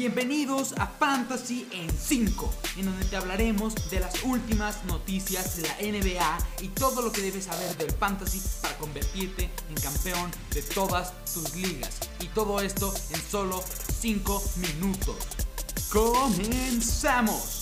Bienvenidos a Fantasy en 5, en donde te hablaremos de las últimas noticias de la NBA y todo lo que debes saber del fantasy para convertirte en campeón de todas tus ligas. Y todo esto en solo 5 minutos. ¡Comenzamos!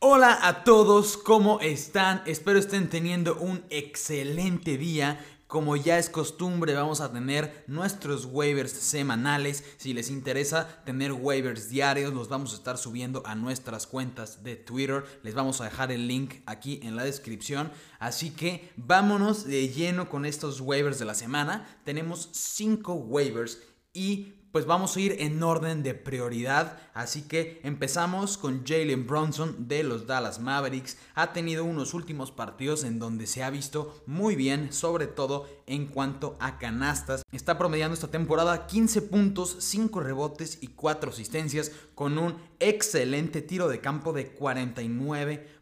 Hola a todos, ¿cómo están? Espero estén teniendo un excelente día. Como ya es costumbre, vamos a tener nuestros waivers semanales. Si les interesa tener waivers diarios, los vamos a estar subiendo a nuestras cuentas de Twitter. Les vamos a dejar el link aquí en la descripción. Así que vámonos de lleno con estos waivers de la semana. Tenemos 5 waivers y pues vamos a ir en orden de prioridad. Así que empezamos con Jalen Bronson de los Dallas Mavericks. Ha tenido unos últimos partidos en donde se ha visto muy bien, sobre todo en cuanto a canastas. Está promediando esta temporada 15 puntos, 5 rebotes y 4 asistencias con un excelente tiro de campo de 49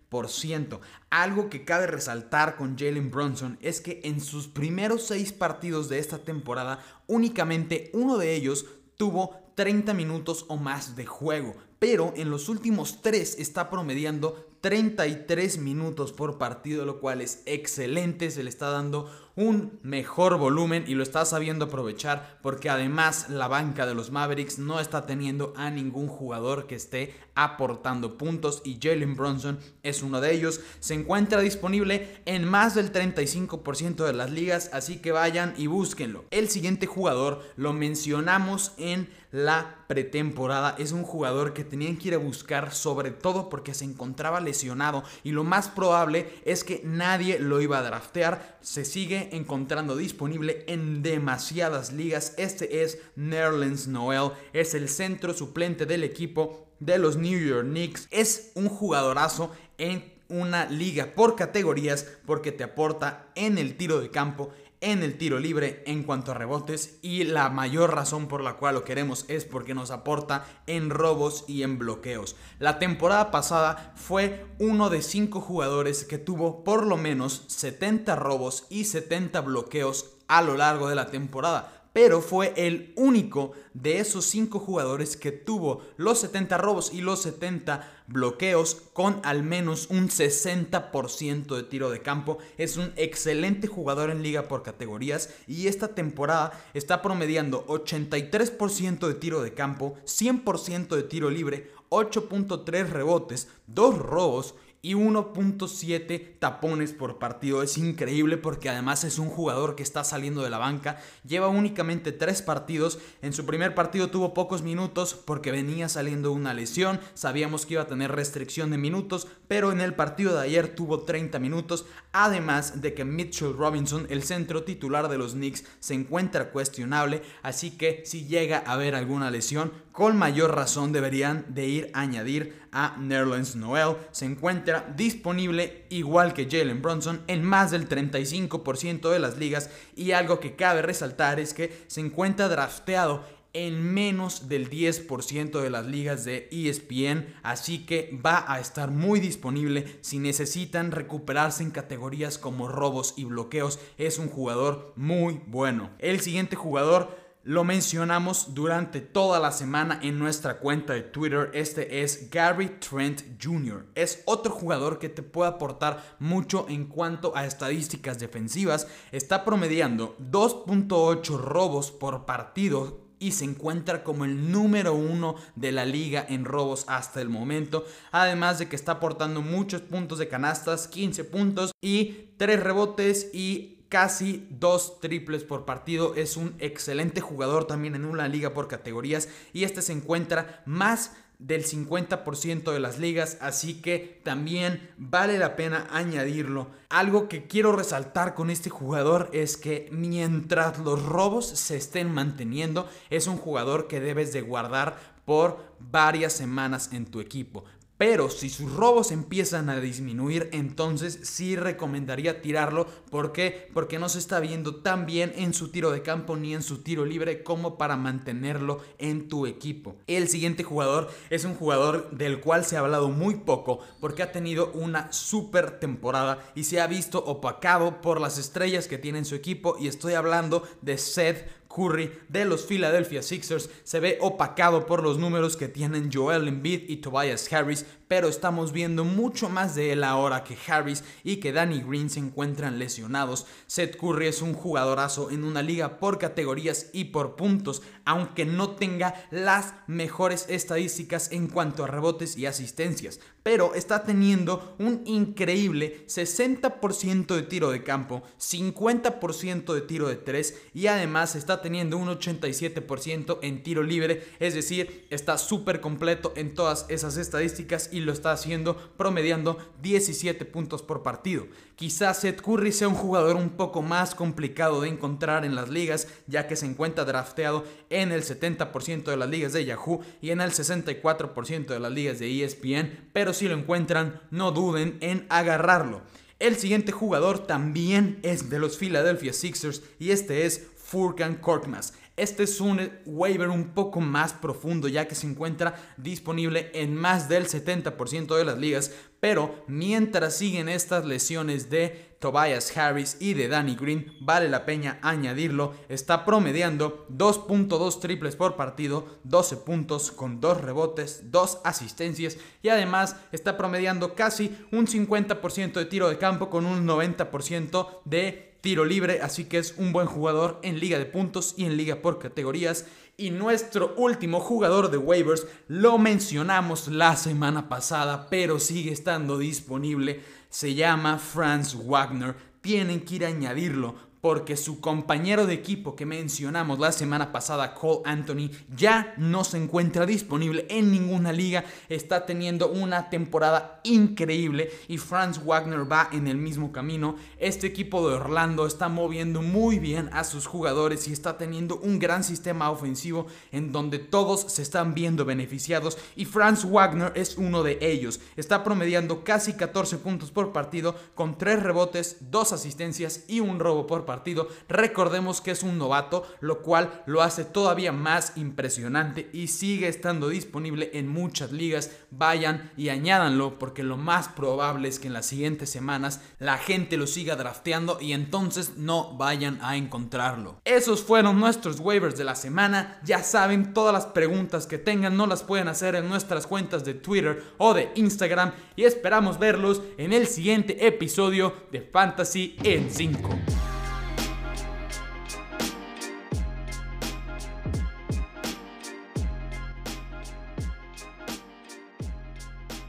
algo que cabe resaltar con Jalen Brunson es que en sus primeros seis partidos de esta temporada, únicamente uno de ellos tuvo 30 minutos o más de juego, pero en los últimos tres está promediando 33 minutos por partido, lo cual es excelente, se le está dando un mejor volumen y lo está sabiendo aprovechar porque además la banca de los Mavericks no está teniendo a ningún jugador que esté aportando puntos y Jalen Bronson es uno de ellos. Se encuentra disponible en más del 35% de las ligas, así que vayan y búsquenlo. El siguiente jugador lo mencionamos en la pretemporada. Es un jugador que tenían que ir a buscar sobre todo porque se encontraba lesionado y lo más probable es que nadie lo iba a draftear. Se encontrando disponible en demasiadas ligas. Este es Nerlens Noel, es el centro suplente del equipo de los New York Knicks. Es un jugadorazo en una liga por categorías porque te aporta en el tiro de campo en el tiro libre en cuanto a rebotes y la mayor razón por la cual lo queremos es porque nos aporta en robos y en bloqueos. La temporada pasada fue uno de cinco jugadores que tuvo por lo menos 70 robos y 70 bloqueos a lo largo de la temporada pero fue el único de esos cinco jugadores que tuvo los 70 robos y los 70 bloqueos con al menos un 60% de tiro de campo. Es un excelente jugador en liga por categorías y esta temporada está promediando 83% de tiro de campo, 100% de tiro libre, 8.3 rebotes, 2 robos y 1.7 tapones por partido. Es increíble porque además es un jugador que está saliendo de la banca. Lleva únicamente 3 partidos. En su primer partido tuvo pocos minutos porque venía saliendo una lesión. Sabíamos que iba a tener restricción de minutos, pero en el partido de ayer tuvo 30 minutos. Además de que Mitchell Robinson, el centro titular de los Knicks, se encuentra cuestionable. Así que si llega a haber alguna lesión, con mayor razón deberían de ir a añadir a Nerlens Noel. Se encuentra disponible igual que Jalen Bronson en más del 35% de las ligas y algo que cabe resaltar es que se encuentra drafteado en menos del 10% de las ligas de ESPN, así que va a estar muy disponible si necesitan recuperarse en categorías como robos y bloqueos. Es un jugador muy bueno. El siguiente jugador lo mencionamos durante toda la semana en nuestra cuenta de Twitter. Este es Gary Trent Jr. Es otro jugador que te puede aportar mucho en cuanto a estadísticas defensivas. Está promediando 2.8 robos por partido y se encuentra como el número uno de la liga en robos hasta el momento. Además de que está aportando muchos puntos de canastas, 15 puntos y 3 rebotes y casi dos triples por partido. Es un excelente jugador también en una liga por categorías y este se encuentra más del 50% de las ligas, así que también vale la pena añadirlo. Algo que quiero resaltar con este jugador es que mientras los robos se estén manteniendo, es un jugador que debes de guardar por varias semanas en tu equipo. Pero si sus robos empiezan a disminuir, entonces sí recomendaría tirarlo. ¿Por qué? Porque no se está viendo tan bien en su tiro de campo ni en su tiro libre como para mantenerlo en tu equipo. El siguiente jugador es un jugador del cual se ha hablado muy poco porque ha tenido una super temporada y se ha visto opacado por las estrellas que tiene en su equipo y estoy hablando de Seth Curry de los Philadelphia Sixers se ve opacado por los números que tienen Joel Embiid y Tobias Harris, pero estamos viendo mucho más de él ahora que Harris y que Danny Green se encuentran lesionados. Seth Curry es un jugadorazo en una liga por categorías y por puntos, aunque no tenga las mejores estadísticas en cuanto a rebotes y asistencias, pero está teniendo un increíble 60% de tiro de campo, 50% de tiro de 3 y además está teniendo un 87% en tiro libre, es decir, está súper completo en todas esas estadísticas y lo está haciendo promediando 17 puntos por partido. Quizás Seth Curry sea un jugador un poco más complicado de encontrar en las ligas, ya que se encuentra drafteado en el 70% de las ligas de Yahoo y en el 64% de las ligas de ESPN, pero si lo encuentran, no duden en agarrarlo. El siguiente jugador también es de los Philadelphia Sixers y este es Furkan Korkmaz. Este es un waiver un poco más profundo ya que se encuentra disponible en más del 70% de las ligas, pero mientras siguen estas lesiones de Tobias Harris y de Danny Green, vale la pena añadirlo, está promediando 2.2 triples por partido, 12 puntos con 2 rebotes, 2 asistencias y además está promediando casi un 50% de tiro de campo con un 90% de tiro libre, así que es un buen jugador en liga de puntos y en liga por categorías. Y nuestro último jugador de waivers lo mencionamos la semana pasada, pero sigue estando disponible. Se llama Franz Wagner. Tienen que ir a añadirlo porque su compañero de equipo que mencionamos la semana pasada, Cole Anthony, ya no se encuentra disponible en ninguna liga, está teniendo una temporada increíble y Franz Wagner va en el mismo camino. Este equipo de Orlando está moviendo muy bien a sus jugadores y está teniendo un gran sistema ofensivo en donde todos se están viendo beneficiados y Franz Wagner es uno de ellos. Está promediando casi 14 puntos por partido con 3 rebotes, 2 asistencias y un robo por partido partido. Recordemos que es un novato, lo cual lo hace todavía más impresionante y sigue estando disponible en muchas ligas. Vayan y añádanlo porque lo más probable es que en las siguientes semanas la gente lo siga drafteando y entonces no vayan a encontrarlo. Esos fueron nuestros waivers de la semana. Ya saben, todas las preguntas que tengan no las pueden hacer en nuestras cuentas de Twitter o de Instagram y esperamos verlos en el siguiente episodio de Fantasy en 5.